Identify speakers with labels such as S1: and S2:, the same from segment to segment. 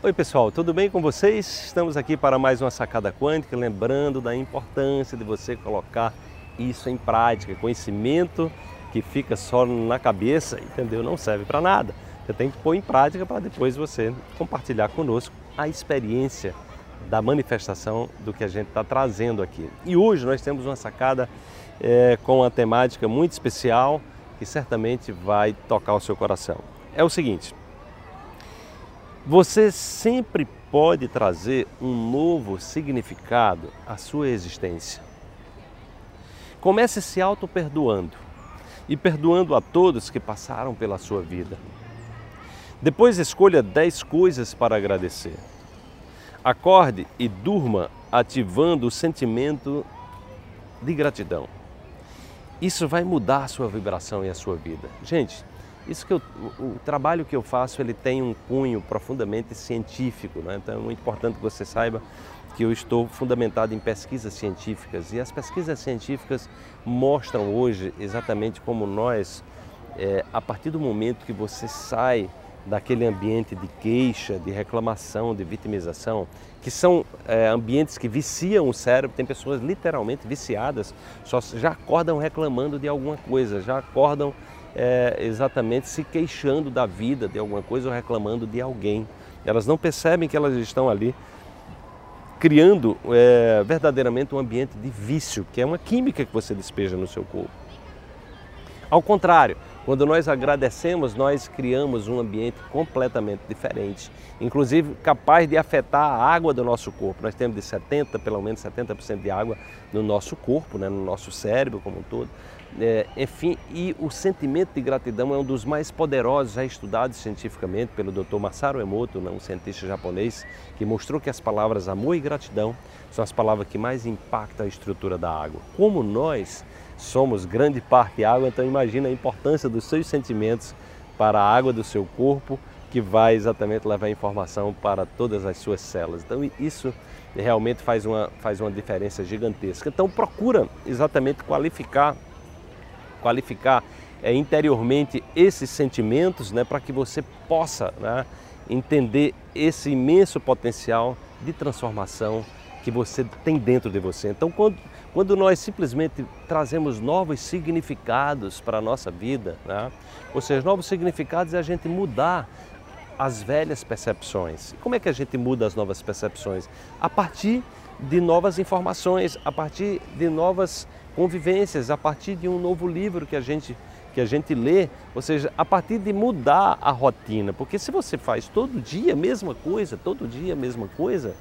S1: Oi pessoal, tudo bem com vocês? Estamos aqui para mais uma sacada quântica, lembrando da importância de você colocar isso em prática. Conhecimento que fica só na cabeça, entendeu? Não serve para nada. Você tem que pôr em prática para depois você compartilhar conosco a experiência da manifestação do que a gente está trazendo aqui. E hoje nós temos uma sacada é, com uma temática muito especial que certamente vai tocar o seu coração. É o seguinte: você sempre pode trazer um novo significado à sua existência. Comece se auto-perdoando e perdoando a todos que passaram pela sua vida. Depois escolha 10 coisas para agradecer. Acorde e durma ativando o sentimento de gratidão. Isso vai mudar a sua vibração e a sua vida. Gente, isso que eu, o, trabalho que eu faço ele tem um cunho profundamente científico, né? então é muito importante que você saiba que eu estou fundamentado em pesquisas científicas e as pesquisas científicas mostram hoje exatamente como nós, é, a partir do momento que você sai daquele ambiente de queixa, de reclamação, de vitimização, que são é, ambientes que viciam o cérebro. Tem pessoas literalmente viciadas, só já acordam reclamando de alguma coisa, já acordam é, exatamente se queixando da vida, de alguma coisa ou reclamando de alguém. Elas não percebem que elas estão ali criando é, verdadeiramente um ambiente de vício, que é uma química que você despeja no seu corpo. Ao contrário, quando nós agradecemos, nós criamos um ambiente completamente diferente, inclusive capaz de afetar a água do nosso corpo. Nós temos de 70, pelo menos 70% de água no nosso corpo, né, no nosso cérebro como um todo. É, enfim, e o sentimento de gratidão é um dos mais poderosos já estudados cientificamente pelo Dr. Masaru Emoto, né, um cientista japonês, que mostrou que as palavras amor e gratidão são as palavras que mais impactam a estrutura da água. Como nós somos grande parte água, então imagina a importância dos seus sentimentos para a água do seu corpo, que vai exatamente levar informação para todas as suas células. Então isso realmente faz uma, faz uma diferença gigantesca. Então procura exatamente qualificar, qualificar é, interiormente esses sentimentos né, para que você possa né, entender esse imenso potencial de transformação que você tem dentro de você. Então, quando, quando nós simplesmente trazemos novos significados para a nossa vida, né? ou seja, novos significados é a gente mudar as velhas percepções. Como é que a gente muda as novas percepções? A partir de novas informações, a partir de novas convivências, a partir de um novo livro que a gente que a gente lê, ou seja, a partir de mudar a rotina, porque se você faz todo dia a mesma coisa, todo dia a mesma coisa,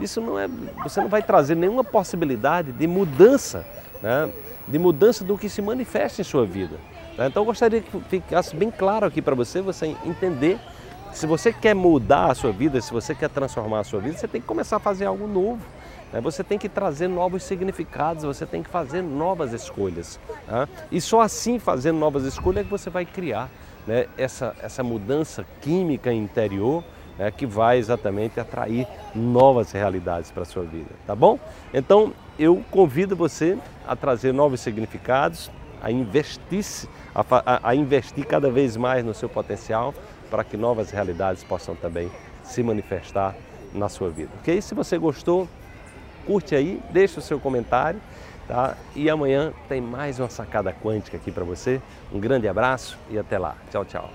S1: isso não é, você não vai trazer nenhuma possibilidade de mudança, né? de mudança do que se manifesta em sua vida. Né? Então eu gostaria que ficasse bem claro aqui para você, você entender se você quer mudar a sua vida, se você quer transformar a sua vida, você tem que começar a fazer algo novo. Né? Você tem que trazer novos significados, você tem que fazer novas escolhas. Né? E só assim, fazendo novas escolhas, é que você vai criar né? essa, essa mudança química interior é, que vai exatamente atrair novas realidades para a sua vida, tá bom? Então eu convido você a trazer novos significados, a investir, a, a investir cada vez mais no seu potencial para que novas realidades possam também se manifestar na sua vida. Ok? Se você gostou, curte aí, deixa o seu comentário. Tá? E amanhã tem mais uma sacada quântica aqui para você. Um grande abraço e até lá. Tchau, tchau.